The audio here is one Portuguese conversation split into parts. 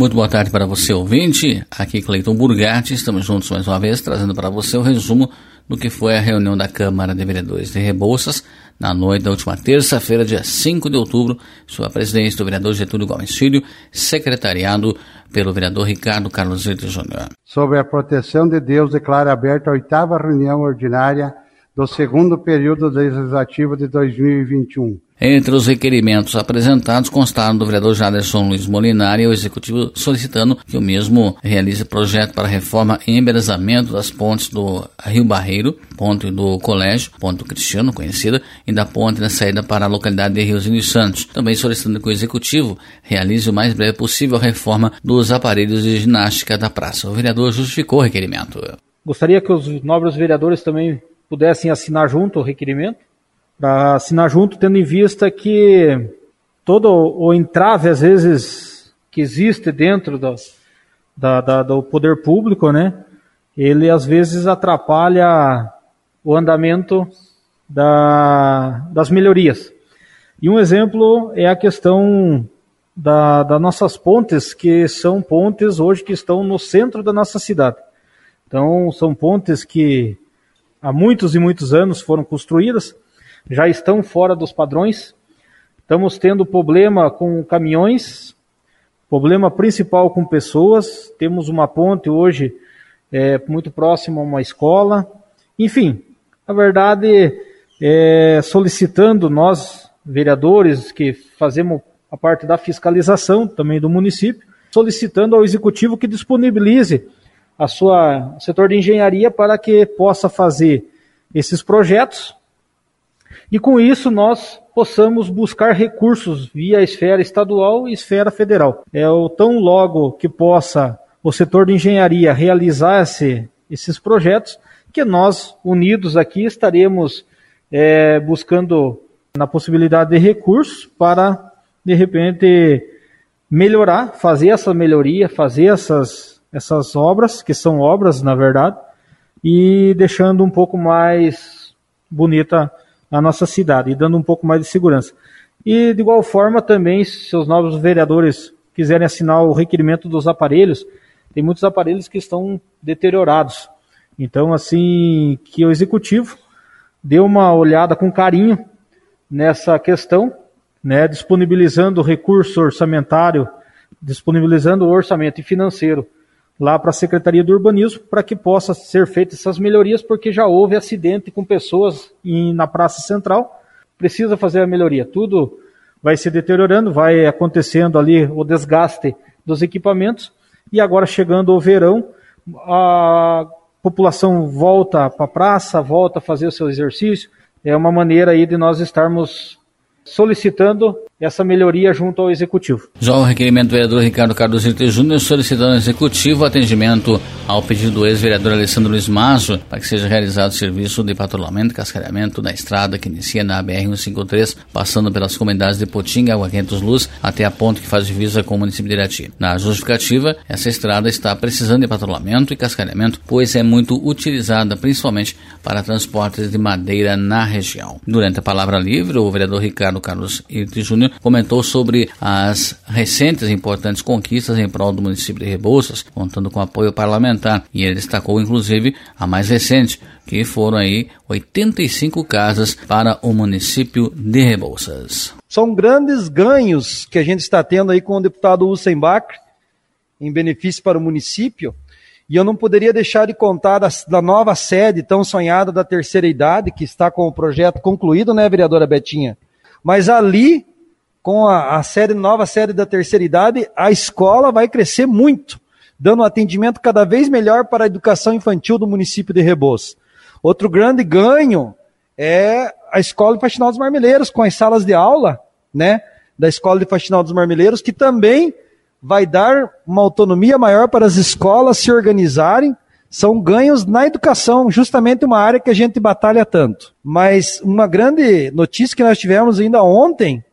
Muito boa tarde para você, ouvinte. Aqui Cleiton Burgatti, estamos juntos mais uma vez, trazendo para você o resumo do que foi a reunião da Câmara de Vereadores de Rebouças na noite da última terça-feira, dia 5 de outubro, sob a presidência do vereador Getúlio Gomes Filho, secretariado pelo vereador Ricardo Carlos Zito Júnior. Sobre a proteção de Deus, declara aberta a oitava reunião ordinária do segundo período legislativo de 2021. Entre os requerimentos apresentados constaram do vereador Jaderson Luiz Molinari o executivo solicitando que o mesmo realize projeto para reforma e embelezamento das pontes do Rio Barreiro, ponte do Colégio, ponte do Cristiano, conhecida, e da ponte na saída para a localidade de Rios dos Santos. Também solicitando que o executivo realize o mais breve possível a reforma dos aparelhos de ginástica da praça. O vereador justificou o requerimento. Gostaria que os nobres vereadores também pudessem assinar junto o requerimento para assinar junto, tendo em vista que todo o entrave, às vezes, que existe dentro do, da, da, do poder público, né, ele às vezes atrapalha o andamento da, das melhorias. E um exemplo é a questão da, das nossas pontes, que são pontes hoje que estão no centro da nossa cidade. Então, são pontes que há muitos e muitos anos foram construídas, já estão fora dos padrões. Estamos tendo problema com caminhões, problema principal com pessoas. Temos uma ponte hoje é, muito próxima a uma escola. Enfim, a verdade é solicitando nós, vereadores, que fazemos a parte da fiscalização também do município, solicitando ao executivo que disponibilize a sua setor de engenharia para que possa fazer esses projetos e com isso nós possamos buscar recursos via esfera estadual e esfera federal. É o tão logo que possa o setor de engenharia realizar esse, esses projetos, que nós, unidos aqui, estaremos é, buscando na possibilidade de recursos para, de repente, melhorar, fazer essa melhoria, fazer essas, essas obras, que são obras, na verdade, e deixando um pouco mais bonita a nossa cidade e dando um pouco mais de segurança. E de igual forma também, se os novos vereadores quiserem assinar o requerimento dos aparelhos, tem muitos aparelhos que estão deteriorados. Então, assim, que o executivo dê uma olhada com carinho nessa questão, né, disponibilizando recurso orçamentário, disponibilizando o orçamento financeiro lá para a Secretaria do Urbanismo para que possa ser feitas essas melhorias, porque já houve acidente com pessoas em, na Praça Central. Precisa fazer a melhoria. Tudo vai se deteriorando, vai acontecendo ali o desgaste dos equipamentos e agora chegando o verão, a população volta para a praça, volta a fazer o seu exercício. É uma maneira aí de nós estarmos solicitando essa melhoria junto ao Executivo. Já o requerimento do vereador Ricardo Cardoso Júnior solicitando ao Executivo atendimento ao pedido do ex-vereador Alessandro Luiz Mazo para que seja realizado o serviço de patrulhamento e cascareamento da estrada que inicia na BR-153, passando pelas comunidades de Potinga, Água Quentos Luz, até a ponte que faz divisa com o município de Irati. Na justificativa, essa estrada está precisando de patrulhamento e cascareamento, pois é muito utilizada principalmente para transportes de madeira na região. Durante a palavra livre, o vereador Ricardo Carlos Irte Júnior comentou sobre as recentes e importantes conquistas em prol do município de Rebouças, contando com apoio parlamentar. E ele destacou, inclusive, a mais recente, que foram aí 85 casas para o município de Rebouças. São grandes ganhos que a gente está tendo aí com o deputado Hussein Bakr, em benefício para o município. E eu não poderia deixar de contar da, da, nova sede tão sonhada da terceira idade, que está com o projeto concluído, né, vereadora Betinha? Mas ali com a, a série, nova série da terceira idade, a escola vai crescer muito, dando um atendimento cada vez melhor para a educação infantil do município de Rebouças. Outro grande ganho é a Escola de Faxinal dos Marmeleiros, com as salas de aula, né, da Escola de Faxinal dos Marmeleiros, que também vai dar uma autonomia maior para as escolas se organizarem. São ganhos na educação, justamente uma área que a gente batalha tanto. Mas uma grande notícia que nós tivemos ainda ontem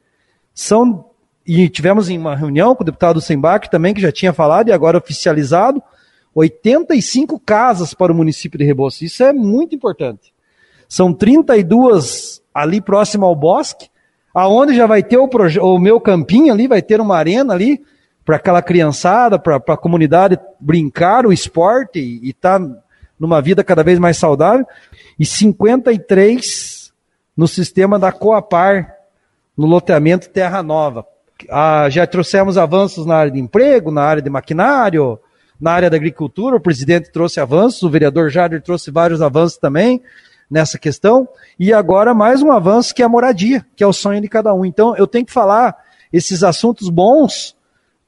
são, e tivemos em uma reunião com o deputado Sembach também, que já tinha falado e agora oficializado, 85 casas para o município de Rebouças. Isso é muito importante. São 32 ali próximo ao bosque, aonde já vai ter o, o meu campinho ali, vai ter uma arena ali, para aquela criançada, para a comunidade brincar o esporte e estar tá numa vida cada vez mais saudável, e 53 no sistema da Coapar, no loteamento Terra Nova. Ah, já trouxemos avanços na área de emprego, na área de maquinário, na área da agricultura, o presidente trouxe avanços, o vereador Jader trouxe vários avanços também nessa questão, e agora mais um avanço que é a moradia, que é o sonho de cada um. Então eu tenho que falar esses assuntos bons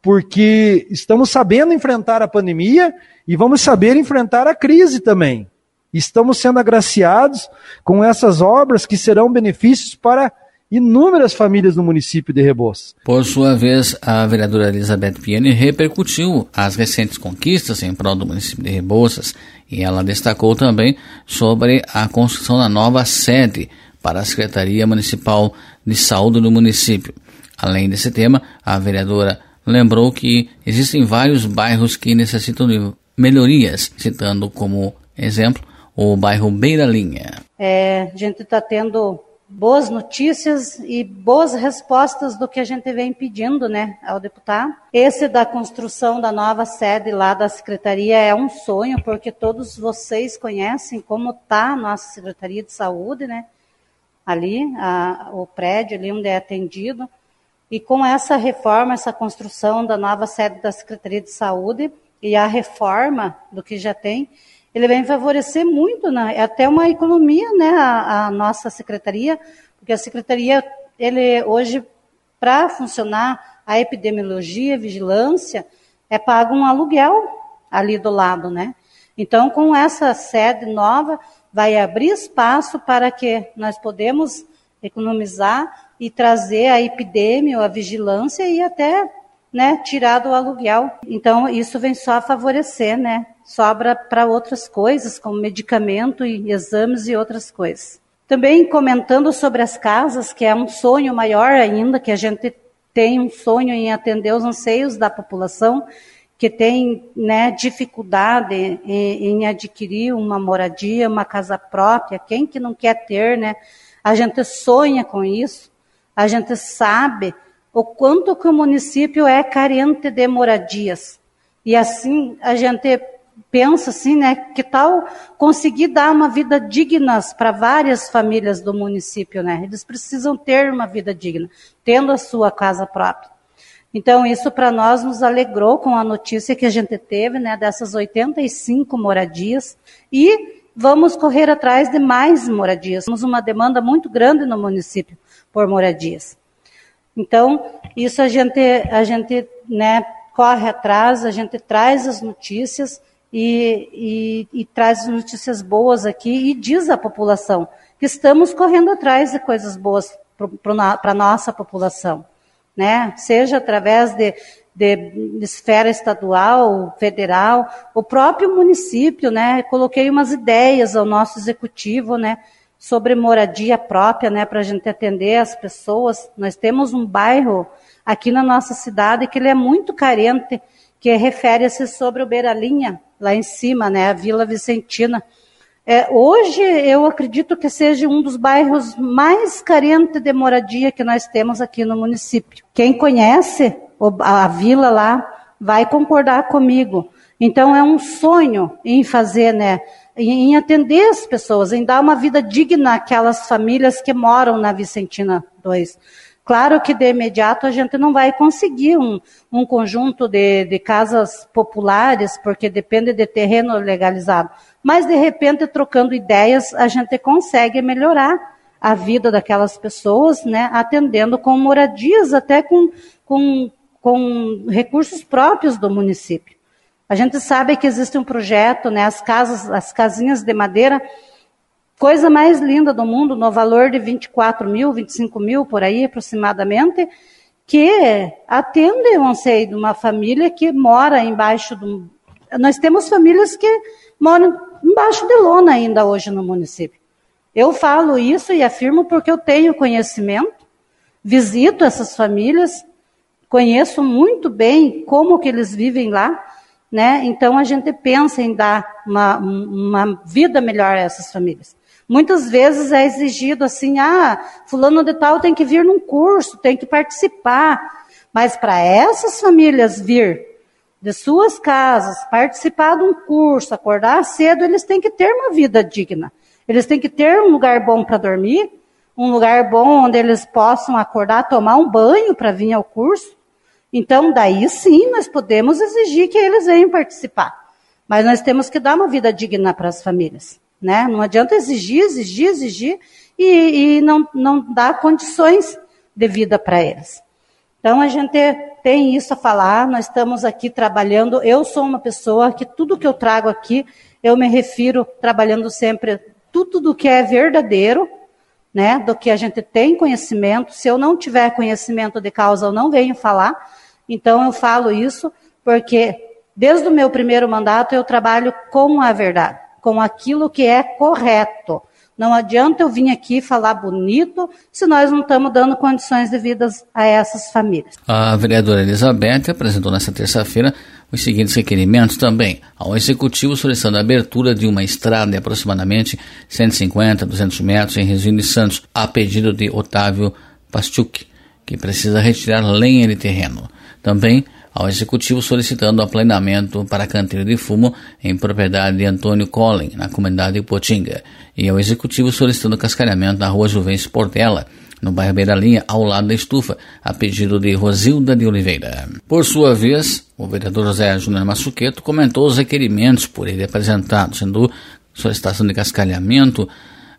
porque estamos sabendo enfrentar a pandemia e vamos saber enfrentar a crise também. Estamos sendo agraciados com essas obras que serão benefícios para inúmeras famílias no município de Rebouças. Por sua vez, a vereadora Elizabeth Piani repercutiu as recentes conquistas em prol do município de Rebouças e ela destacou também sobre a construção da nova sede para a Secretaria Municipal de Saúde do município. Além desse tema, a vereadora lembrou que existem vários bairros que necessitam de melhorias, citando como exemplo o bairro Beira Linha. É, a gente está tendo boas notícias e boas respostas do que a gente vem pedindo, né, ao deputado. Esse da construção da nova sede lá da secretaria é um sonho, porque todos vocês conhecem como está a nossa secretaria de saúde, né, ali, a, o prédio ali onde é atendido. E com essa reforma, essa construção da nova sede da Secretaria de Saúde e a reforma do que já tem, ele vem favorecer muito, né? é até uma economia, né, a, a nossa secretaria, porque a secretaria, ele hoje, para funcionar a epidemiologia, vigilância, é pago um aluguel ali do lado, né? Então, com essa sede nova, vai abrir espaço para que nós podemos economizar e trazer a epidemia, a vigilância e até né, tirar do aluguel. Então, isso vem só favorecer, né? Sobra para outras coisas, como medicamento e exames e outras coisas. Também comentando sobre as casas, que é um sonho maior ainda, que a gente tem um sonho em atender os anseios da população, que tem né, dificuldade em, em adquirir uma moradia, uma casa própria. Quem que não quer ter, né? A gente sonha com isso a gente sabe o quanto que o município é carente de moradias. E assim a gente pensa assim, né, que tal conseguir dar uma vida digna para várias famílias do município, né? Eles precisam ter uma vida digna, tendo a sua casa própria. Então, isso para nós nos alegrou com a notícia que a gente teve, né, dessas 85 moradias e vamos correr atrás de mais moradias. Temos uma demanda muito grande no município por moradias. Então, isso a gente, a gente né, corre atrás, a gente traz as notícias e, e, e traz notícias boas aqui e diz à população que estamos correndo atrás de coisas boas para a nossa população. Né? Seja através de, de, esfera estadual, federal, o próprio município, né? Coloquei umas ideias ao nosso executivo, né? sobre moradia própria, né, para a gente atender as pessoas. Nós temos um bairro aqui na nossa cidade que ele é muito carente, que refere-se sobre o Beiralinha, lá em cima, né, a Vila Vicentina. É, hoje eu acredito que seja um dos bairros mais carentes de moradia que nós temos aqui no município. Quem conhece a vila lá vai concordar comigo. Então é um sonho em fazer, né, em atender as pessoas, em dar uma vida digna àquelas famílias que moram na Vicentina 2. Claro que de imediato a gente não vai conseguir um, um conjunto de, de casas populares, porque depende de terreno legalizado. Mas, de repente, trocando ideias, a gente consegue melhorar a vida daquelas pessoas, né, atendendo com moradias, até com, com, com recursos próprios do município. A gente sabe que existe um projeto, né, as casas, as casinhas de madeira, coisa mais linda do mundo, no valor de 24 mil, 25 mil por aí aproximadamente, que atende o anseio de uma família que mora embaixo do. Nós temos famílias que moram embaixo de lona ainda hoje no município. Eu falo isso e afirmo porque eu tenho conhecimento, visito essas famílias, conheço muito bem como que eles vivem lá né? Então a gente pensa em dar uma, uma vida melhor a essas famílias. Muitas vezes é exigido assim, ah, fulano de tal tem que vir num curso, tem que participar. Mas para essas famílias vir de suas casas, participar de um curso, acordar cedo, eles têm que ter uma vida digna. Eles têm que ter um lugar bom para dormir, um lugar bom onde eles possam acordar, tomar um banho para vir ao curso. Então, daí sim, nós podemos exigir que eles venham participar. Mas nós temos que dar uma vida digna para as famílias. Né? Não adianta exigir, exigir, exigir e, e não, não dar condições de vida para eles. Então, a gente tem isso a falar, nós estamos aqui trabalhando. Eu sou uma pessoa que tudo que eu trago aqui, eu me refiro trabalhando sempre tudo do que é verdadeiro, né, do que a gente tem conhecimento. Se eu não tiver conhecimento de causa, eu não venho falar. Então eu falo isso porque desde o meu primeiro mandato eu trabalho com a verdade, com aquilo que é correto. Não adianta eu vir aqui falar bonito se nós não estamos dando condições devidas a essas famílias. A vereadora Elizabeth apresentou nesta terça-feira os seguintes requerimentos também ao Executivo solicitando a abertura de uma estrada de aproximadamente 150, 200 metros em Resino de Santos, a pedido de Otávio Pastuc, que precisa retirar lenha de terreno. Também ao Executivo solicitando aplanamento para canteiro de fumo em propriedade de Antônio Collin, na comunidade de Potinga, e ao Executivo solicitando cascalhamento na rua Juventus Portela, no bairro Beira Linha, ao lado da estufa, a pedido de Rosilda de Oliveira. Por sua vez, o vereador José Júnior Massuqueto comentou os requerimentos por ele apresentados, sendo solicitação de cascalhamento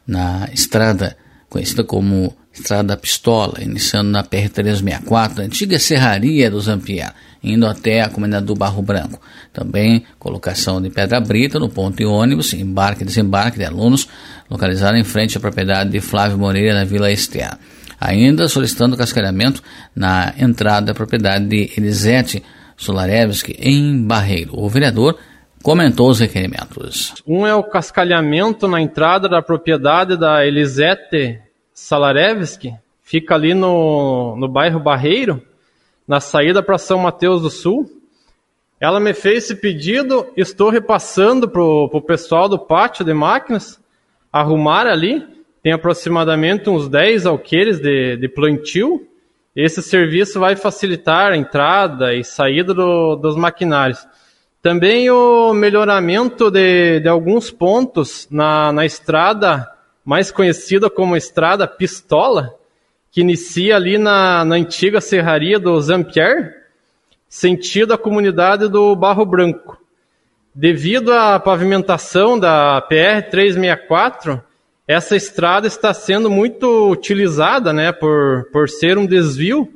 na estrada conhecida como Estrada Pistola, iniciando na PR-364, antiga serraria do Zampier, indo até a comunidade do Barro Branco. Também colocação de pedra brita no ponto de ônibus, embarque e desembarque de alunos, localizado em frente à propriedade de Flávio Moreira, na Vila Estea. Ainda solicitando cascalhamento na entrada da propriedade de Elisete Solarevski, em Barreiro. O vereador comentou os requerimentos. Um é o cascalhamento na entrada da propriedade da Elisete Salarevski, fica ali no, no bairro Barreiro, na saída para São Mateus do Sul. Ela me fez esse pedido, estou repassando para o pessoal do pátio de máquinas arrumar ali. Tem aproximadamente uns 10 alqueires de, de plantio. Esse serviço vai facilitar a entrada e saída do, dos maquinários. Também o melhoramento de, de alguns pontos na, na estrada mais conhecida como Estrada Pistola, que inicia ali na, na antiga serraria do Zampier, sentido a comunidade do Barro Branco. Devido à pavimentação da PR 364, essa estrada está sendo muito utilizada, né, por, por ser um desvio,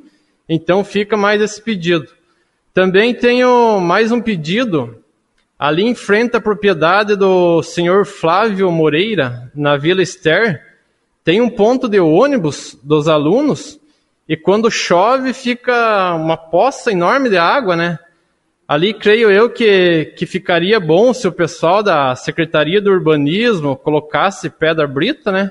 então fica mais esse pedido. Também tenho mais um pedido Ali em frente à propriedade do senhor Flávio Moreira, na Vila Ester, tem um ponto de ônibus dos alunos e quando chove fica uma poça enorme de água, né? Ali creio eu que, que ficaria bom se o pessoal da Secretaria do Urbanismo colocasse pedra brita, né?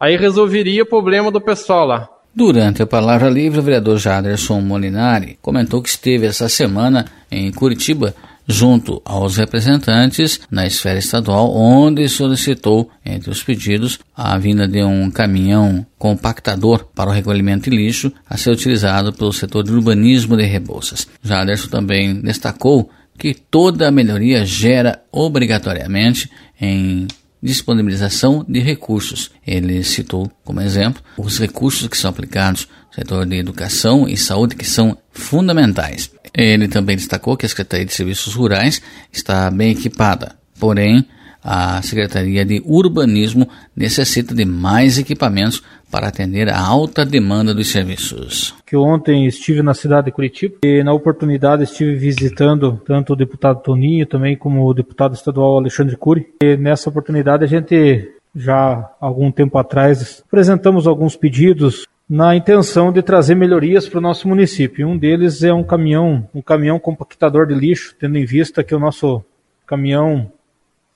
Aí resolveria o problema do pessoal lá. Durante a palavra livre, o vereador Jaderson Molinari comentou que esteve essa semana em Curitiba junto aos representantes na esfera estadual, onde solicitou, entre os pedidos, a vinda de um caminhão compactador para o recolhimento de lixo a ser utilizado pelo setor de urbanismo de Rebouças. Jaderson também destacou que toda melhoria gera obrigatoriamente em disponibilização de recursos. Ele citou como exemplo os recursos que são aplicados no setor de educação e saúde que são fundamentais. Ele também destacou que a Secretaria de Serviços Rurais está bem equipada, porém a Secretaria de Urbanismo necessita de mais equipamentos para atender a alta demanda dos serviços. Que ontem estive na cidade de Curitiba e na oportunidade estive visitando tanto o deputado Toninho também como o deputado estadual Alexandre Cury. E nessa oportunidade a gente já algum tempo atrás apresentamos alguns pedidos na intenção de trazer melhorias para o nosso município. Um deles é um caminhão, um caminhão compactador de lixo, tendo em vista que o nosso caminhão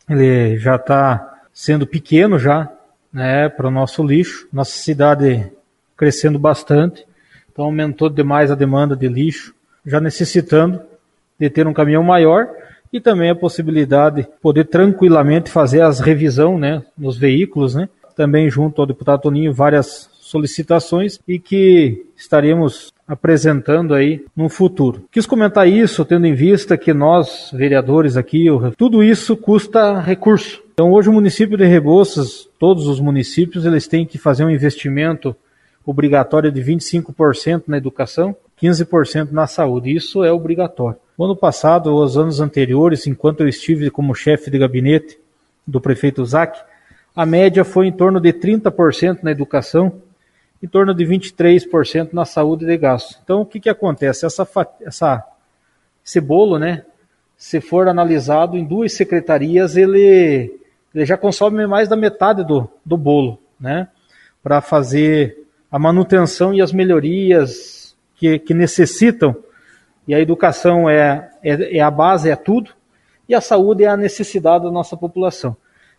ele já está sendo pequeno já, né, para o nosso lixo. Nossa cidade crescendo bastante, então aumentou demais a demanda de lixo, já necessitando de ter um caminhão maior e também a possibilidade de poder tranquilamente fazer as revisão, né, nos veículos, né. Também junto ao deputado Toninho várias solicitações e que estaremos apresentando aí no futuro. Quis comentar isso tendo em vista que nós, vereadores aqui, tudo isso custa recurso. Então hoje o município de Rebouças, todos os municípios, eles têm que fazer um investimento obrigatório de 25% na educação, 15% na saúde. Isso é obrigatório. No ano passado, os anos anteriores, enquanto eu estive como chefe de gabinete do prefeito Zac, a média foi em torno de 30% na educação em torno de 23% na saúde de gasto. Então, o que, que acontece? Essa, essa, esse bolo, né, se for analisado em duas secretarias, ele, ele já consome mais da metade do, do bolo, né, para fazer a manutenção e as melhorias que, que necessitam. E a educação é, é, é a base, é tudo, e a saúde é a necessidade da nossa população.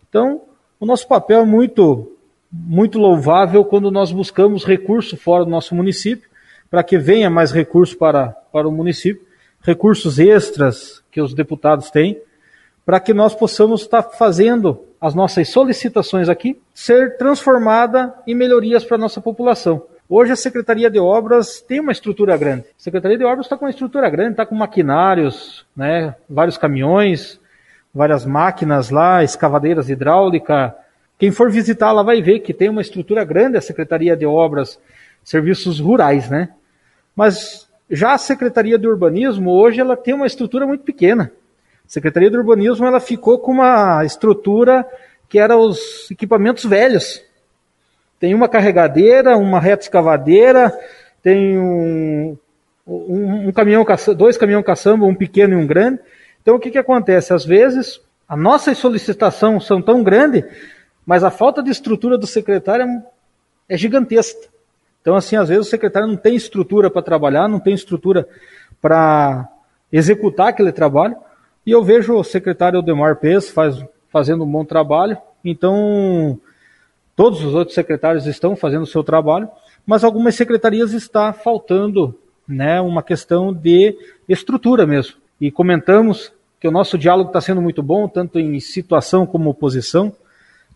Então, o nosso papel é muito muito louvável quando nós buscamos recurso fora do nosso município, para que venha mais recurso para, para o município, recursos extras que os deputados têm, para que nós possamos estar fazendo as nossas solicitações aqui ser transformada em melhorias para a nossa população. Hoje a Secretaria de Obras tem uma estrutura grande. A Secretaria de Obras está com uma estrutura grande, está com maquinários, né, vários caminhões, várias máquinas lá, escavadeiras hidráulicas, quem for visitar lá vai ver que tem uma estrutura grande a Secretaria de Obras, Serviços Rurais, né? Mas já a Secretaria de Urbanismo hoje ela tem uma estrutura muito pequena. Secretaria de Urbanismo ela ficou com uma estrutura que era os equipamentos velhos. Tem uma carregadeira, uma reta escavadeira, tem um, um, um caminhão, dois caminhões caçamba, um pequeno e um grande. Então o que, que acontece? Às vezes a nossas solicitações são tão grandes mas a falta de estrutura do secretário é gigantesca. Então, assim, às vezes o secretário não tem estrutura para trabalhar, não tem estrutura para executar aquele trabalho. E eu vejo o secretário Odemar Pes faz, fazendo um bom trabalho. Então, todos os outros secretários estão fazendo o seu trabalho, mas algumas secretarias está faltando né, uma questão de estrutura mesmo. E comentamos que o nosso diálogo está sendo muito bom, tanto em situação como oposição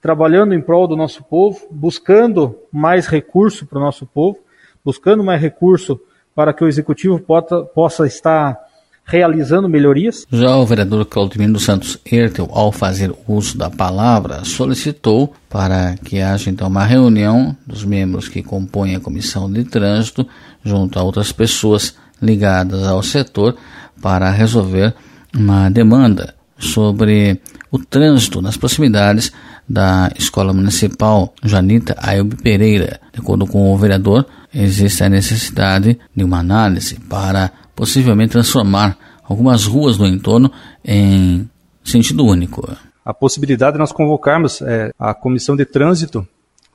trabalhando em prol do nosso povo, buscando mais recurso para o nosso povo, buscando mais recurso para que o executivo possa, possa estar realizando melhorias. Já o vereador Claudemiro Santos Ertel, ao fazer uso da palavra, solicitou para que haja então uma reunião dos membros que compõem a comissão de trânsito junto a outras pessoas ligadas ao setor para resolver uma demanda sobre o trânsito nas proximidades da Escola Municipal Janita Ailbe Pereira. De acordo com o vereador, existe a necessidade de uma análise para possivelmente transformar algumas ruas do entorno em sentido único. A possibilidade de nós convocarmos é, a comissão de trânsito,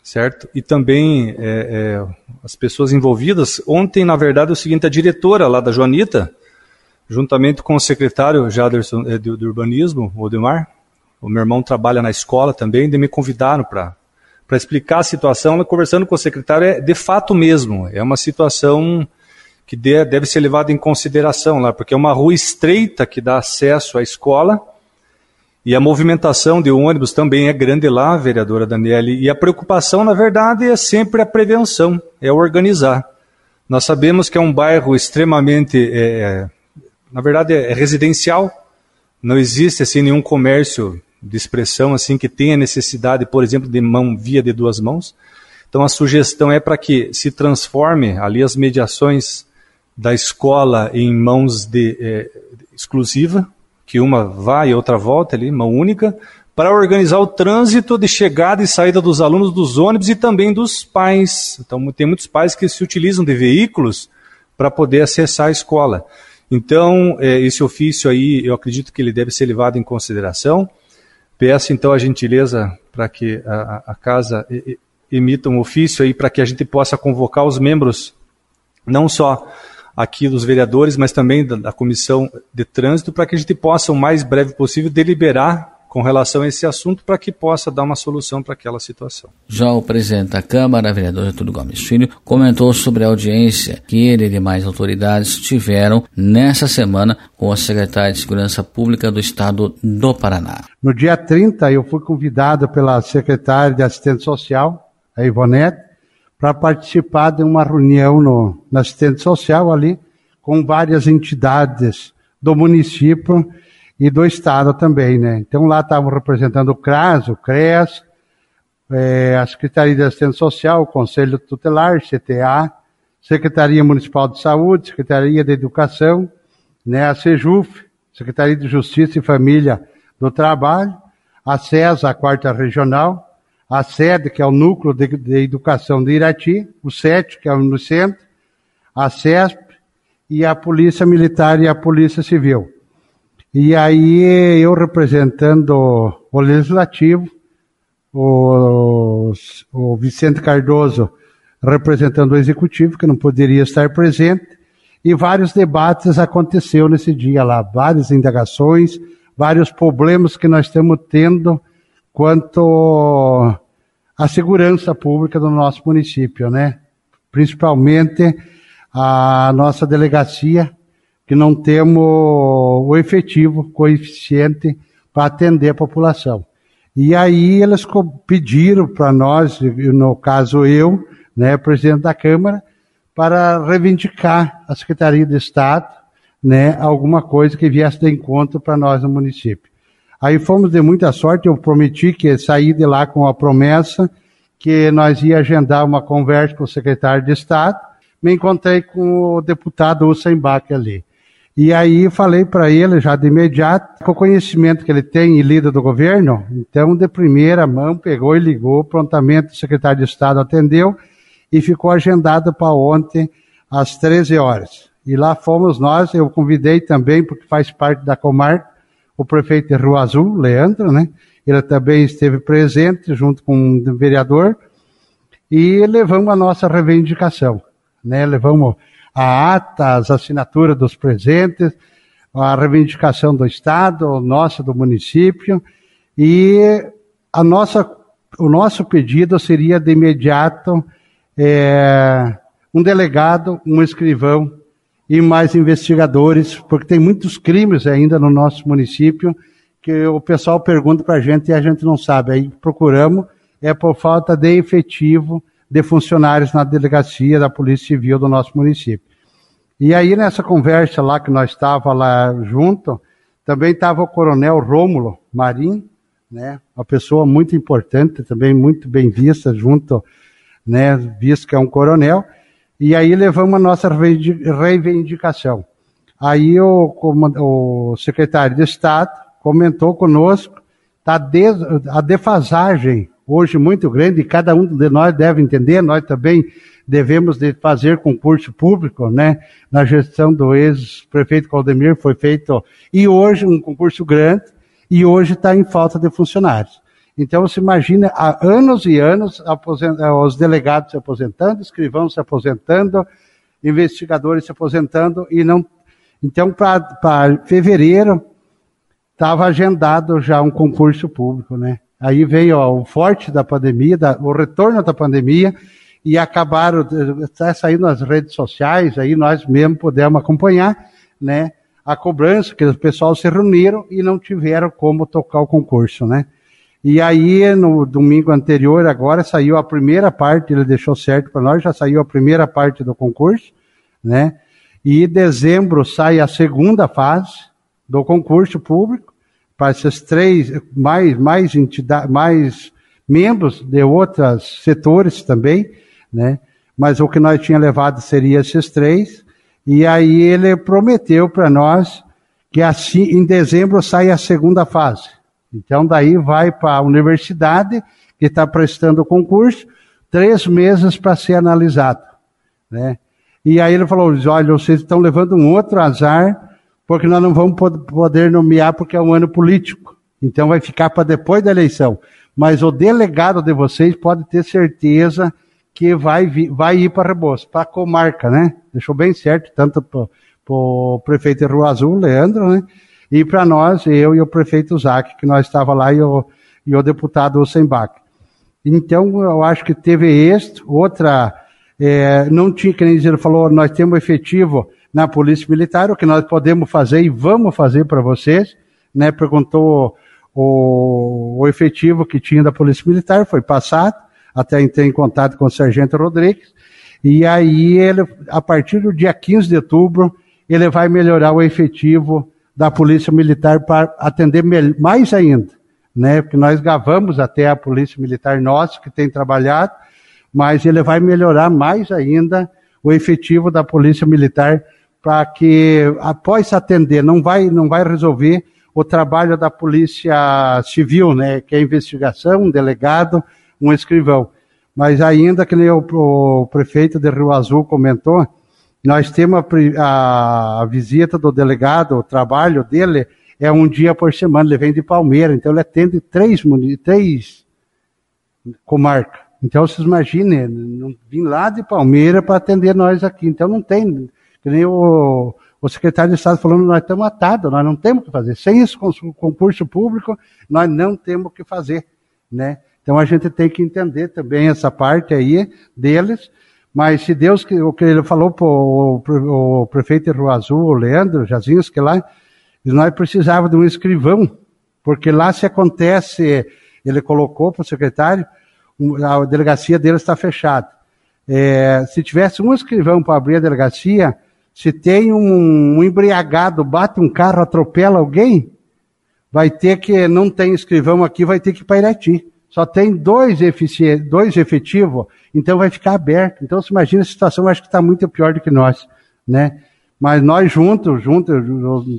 certo? E também é, é, as pessoas envolvidas. Ontem, na verdade, é o seguinte: a diretora lá da Joanita, juntamente com o secretário Jaderson é, do, do Urbanismo, Odemar, o meu irmão trabalha na escola também, e me convidaram para para explicar a situação, conversando com o secretário, é de fato mesmo, é uma situação que deve ser levada em consideração lá, porque é uma rua estreita que dá acesso à escola, e a movimentação de ônibus também é grande lá, vereadora Daniele, e a preocupação, na verdade, é sempre a prevenção, é organizar. Nós sabemos que é um bairro extremamente, é, é na verdade, é residencial, não existe assim nenhum comércio de expressão assim que tenha necessidade, por exemplo, de mão via de duas mãos. Então a sugestão é para que se transforme ali as mediações da escola em mãos de é, exclusiva, que uma vai e outra volta ali, mão única, para organizar o trânsito de chegada e saída dos alunos dos ônibus e também dos pais. Então tem muitos pais que se utilizam de veículos para poder acessar a escola. Então, é, esse ofício aí, eu acredito que ele deve ser levado em consideração. Peço então a gentileza para que a, a casa emita um ofício aí para que a gente possa convocar os membros, não só aqui dos vereadores, mas também da, da comissão de trânsito, para que a gente possa, o mais breve possível, deliberar com relação a esse assunto para que possa dar uma solução para aquela situação. Já o presidente da Câmara, vereador Getúlio Gomes Filho, comentou sobre a audiência que ele e demais autoridades tiveram nessa semana com a secretária de Segurança Pública do Estado do Paraná. No dia 30, eu fui convidado pela secretária de Assistência Social, a Ivonete, para participar de uma reunião no, na assistente social ali, com várias entidades do município e do estado também, né? Então lá estavam representando o CRAS, o CREAS, é, a Secretaria de Assistência Social, o Conselho Tutelar, CTA, Secretaria Municipal de Saúde, Secretaria de Educação, né, a SEJUF, Secretaria de Justiça e Família do Trabalho, a CESA, a quarta regional, a SED, que é o Núcleo de, de Educação de Irati, o SET, que é o centro, a CESP e a Polícia Militar e a Polícia Civil. E aí eu representando o Legislativo, o, o Vicente Cardoso representando o Executivo, que não poderia estar presente, e vários debates aconteceu nesse dia lá, várias indagações, vários problemas que nós estamos tendo quanto à segurança pública do nosso município, né? Principalmente a nossa delegacia, que não temos o efetivo coeficiente para atender a população. E aí eles pediram para nós, no caso eu, né, presidente da Câmara, para reivindicar a Secretaria de Estado, né, alguma coisa que viesse de encontro para nós no município. Aí fomos de muita sorte, eu prometi que sair de lá com a promessa que nós ia agendar uma conversa com o secretário de Estado. Me encontrei com o deputado Ussenbach ali. E aí falei para ele já de imediato, com o conhecimento que ele tem e lida do governo, então de primeira mão pegou e ligou, prontamente o secretário de Estado atendeu e ficou agendado para ontem às 13 horas. E lá fomos nós, eu convidei também, porque faz parte da comarca, o prefeito de Rio Azul, Leandro, né? Ele também esteve presente junto com o vereador e levamos a nossa reivindicação, né? Levamos a ata, as assinaturas dos presentes, a reivindicação do Estado, nossa do município e a nossa, o nosso pedido seria de imediato é, um delegado, um escrivão e mais investigadores, porque tem muitos crimes ainda no nosso município que o pessoal pergunta para a gente e a gente não sabe. Aí procuramos, é por falta de efetivo de funcionários na delegacia da Polícia Civil do nosso município. E aí nessa conversa lá que nós estava lá junto, também estava o Coronel Rômulo Marim, né, uma pessoa muito importante, também muito bem vista junto né, visto que é um coronel, e aí levamos a nossa reivindicação. Aí o, o secretário de Estado comentou conosco, tá a defasagem hoje muito grande, e cada um de nós deve entender, nós também devemos de fazer concurso público, né? Na gestão do ex-prefeito Claudemir foi feito, e hoje um concurso grande, e hoje está em falta de funcionários. Então, você imagina, há anos e anos, eh, os delegados se aposentando, escrivãos se aposentando, investigadores se aposentando, e não. Então, para fevereiro, estava agendado já um concurso público, né? Aí veio ó, o forte da pandemia, da, o retorno da pandemia, e acabaram, está saindo nas redes sociais, aí nós mesmo pudemos acompanhar, né? A cobrança, que o pessoal se reuniram e não tiveram como tocar o concurso, né? E aí, no domingo anterior, agora saiu a primeira parte, ele deixou certo para nós, já saiu a primeira parte do concurso, né? E em dezembro sai a segunda fase do concurso público, para esses três, mais, mais entidades, mais membros de outros setores também, né? Mas o que nós tinha levado seria esses três, e aí ele prometeu para nós que assim, em dezembro sai a segunda fase. Então, daí vai para a universidade, que está prestando o concurso, três meses para ser analisado. Né? E aí ele falou: olha, vocês estão levando um outro azar, porque nós não vamos poder nomear porque é um ano político. Então vai ficar para depois da eleição. Mas o delegado de vocês pode ter certeza que vai, vai ir para Rebouças, para a comarca, né? Deixou bem certo, tanto para o prefeito de Rua Azul, Leandro, né? E para nós, eu e o prefeito Zac, que nós estava lá, e o, e o deputado Ossenbach. Então, eu acho que teve este, outra, é, não tinha, que nem ele falou, nós temos efetivo na Polícia Militar, o que nós podemos fazer e vamos fazer para vocês, né? Perguntou o, o efetivo que tinha da Polícia Militar, foi passado, até entrei em contato com o Sargento Rodrigues, e aí ele, a partir do dia 15 de outubro, ele vai melhorar o efetivo da Polícia Militar para atender mais ainda, né? Porque nós gravamos até a Polícia Militar nossa, que tem trabalhado, mas ele vai melhorar mais ainda o efetivo da Polícia Militar para que, após atender, não vai, não vai resolver o trabalho da Polícia Civil, né? Que é investigação, um delegado, um escrivão. Mas ainda que nem o, o prefeito de Rio Azul comentou, nós temos a, a, visita do delegado, o trabalho dele é um dia por semana, ele vem de Palmeira, então ele atende três, três comarcas. Então vocês imaginem, vim lá de Palmeira para atender nós aqui. Então não tem, que nem o, o secretário de Estado falando, nós estamos atados, nós não temos o que fazer. Sem esse concurso público, nós não temos o que fazer, né? Então a gente tem que entender também essa parte aí deles, mas se Deus, o que ele falou para o prefeito Rua Azul, o Leandro Jazinski lá, nós precisávamos de um escrivão, porque lá se acontece, ele colocou para o secretário, a delegacia dele está fechada. É, se tivesse um escrivão para abrir a delegacia, se tem um, um, embriagado, bate um carro, atropela alguém, vai ter que, não tem escrivão aqui, vai ter que ir para Irati. Só tem dois, dois efetivos, então vai ficar aberto. Então, se imagina a situação, acho que está muito pior do que nós, né? Mas nós juntos, juntos,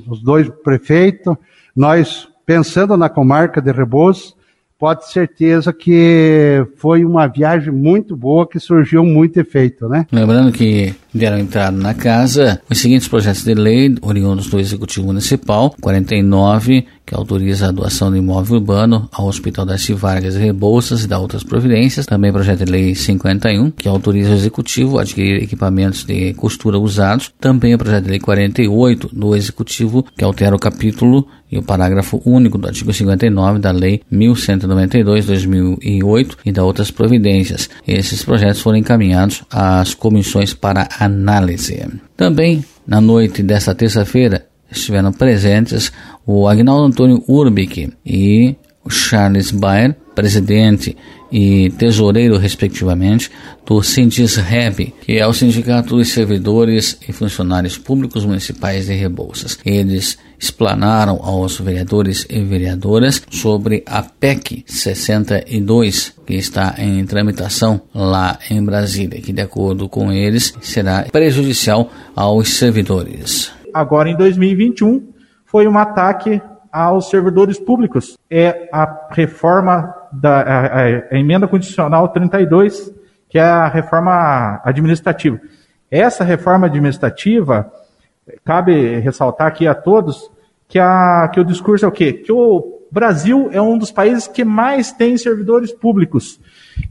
os dois prefeitos, nós pensando na comarca de Rebouças, pode certeza que foi uma viagem muito boa que surgiu muito efeito, né? Lembrando que deram entrada na casa os seguintes projetos de lei oriundos do Executivo Municipal, 49, que autoriza a doação de imóvel urbano ao Hospital das Vargas Rebouças e da outras providências. Também projeto de lei 51, que autoriza o Executivo a adquirir equipamentos de costura usados. Também o projeto de lei 48 do Executivo, que altera o capítulo e o parágrafo único do artigo 59 da Lei 1192-2008 e da outras providências. Esses projetos foram encaminhados às comissões para análise. Também, na noite desta terça-feira, estiveram presentes o Agnaldo Antônio Urbic e o Charles Baer, presidente e tesoureiro, respectivamente, do Sindisreb, que é o Sindicato dos Servidores e Funcionários Públicos Municipais de Rebouças. Eles explanaram aos vereadores e vereadoras sobre a PEC 62, que está em tramitação lá em Brasília, que, de acordo com eles, será prejudicial aos servidores. Agora, em 2021, foi um ataque aos servidores públicos. É a reforma da a, a emenda constitucional 32, que é a reforma administrativa. Essa reforma administrativa, cabe ressaltar aqui a todos que, a, que o discurso é o quê? Que o Brasil é um dos países que mais tem servidores públicos.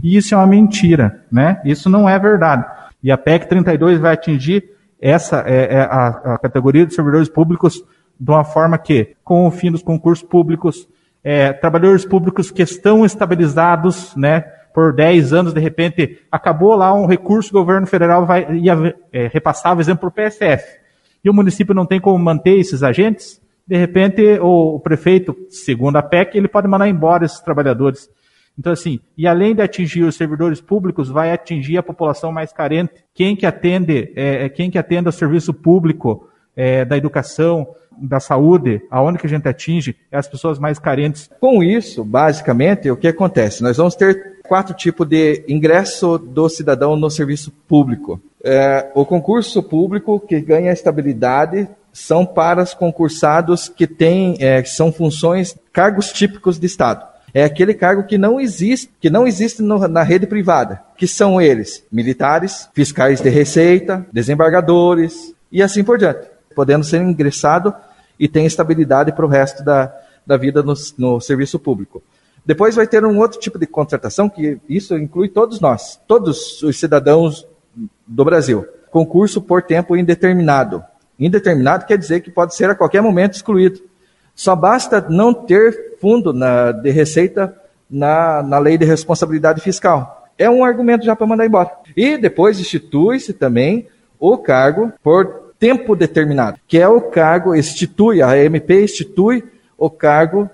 E isso é uma mentira, né? Isso não é verdade. E a PEC 32 vai atingir essa é, é a, a categoria de servidores públicos de uma forma que, com o fim dos concursos públicos, é, trabalhadores públicos que estão estabilizados, né, por 10 anos, de repente, acabou lá um recurso, o governo federal vai, ia é, repassar, por exemplo, para o PSF. E o município não tem como manter esses agentes, de repente, o, o prefeito, segundo a PEC, ele pode mandar embora esses trabalhadores. Então, assim, e além de atingir os servidores públicos, vai atingir a população mais carente. Quem que atende, é, é quem que atende ao serviço público é, da educação, da saúde, aonde que a gente atinge é as pessoas mais carentes. Com isso, basicamente, o que acontece? Nós vamos ter quatro tipos de ingresso do cidadão no serviço público. É, o concurso público que ganha estabilidade são para os concursados que têm, é, são funções, cargos típicos de Estado. É aquele cargo que não existe, que não existe no, na rede privada, que são eles: militares, fiscais de receita, desembargadores e assim por diante, podendo ser ingressado e tem estabilidade para o resto da, da vida no, no serviço público. Depois vai ter um outro tipo de contratação, que isso inclui todos nós, todos os cidadãos do Brasil. Concurso por tempo indeterminado. Indeterminado quer dizer que pode ser a qualquer momento excluído. Só basta não ter fundo na, de receita na, na lei de responsabilidade fiscal. É um argumento já para mandar embora. E depois institui-se também o cargo por tempo determinado, que é o cargo, institui, a MP institui o cargo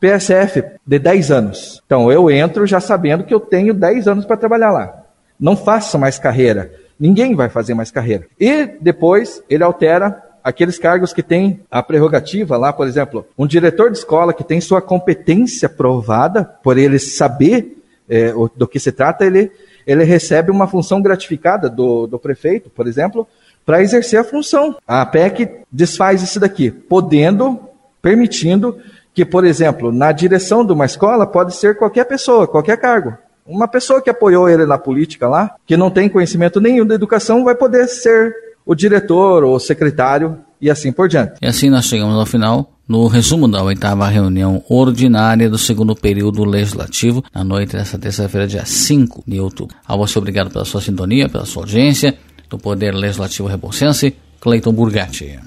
PSF de 10 anos. Então eu entro já sabendo que eu tenho 10 anos para trabalhar lá. Não faço mais carreira. Ninguém vai fazer mais carreira. E depois ele altera aqueles cargos que têm a prerrogativa lá, por exemplo, um diretor de escola que tem sua competência provada, por ele saber é, do que se trata, ele, ele recebe uma função gratificada do, do prefeito, por exemplo, para exercer a função. A PEC desfaz isso daqui, podendo, permitindo que, por exemplo, na direção de uma escola pode ser qualquer pessoa, qualquer cargo. Uma pessoa que apoiou ele na política lá, que não tem conhecimento nenhum da educação, vai poder ser o diretor ou secretário e assim por diante. E assim nós chegamos ao final no resumo da oitava reunião ordinária do segundo período legislativo, na noite desta terça-feira, dia 5 de outubro. A você obrigado pela sua sintonia, pela sua audiência, do Poder Legislativo Rebouçense, Cleiton Burgatti.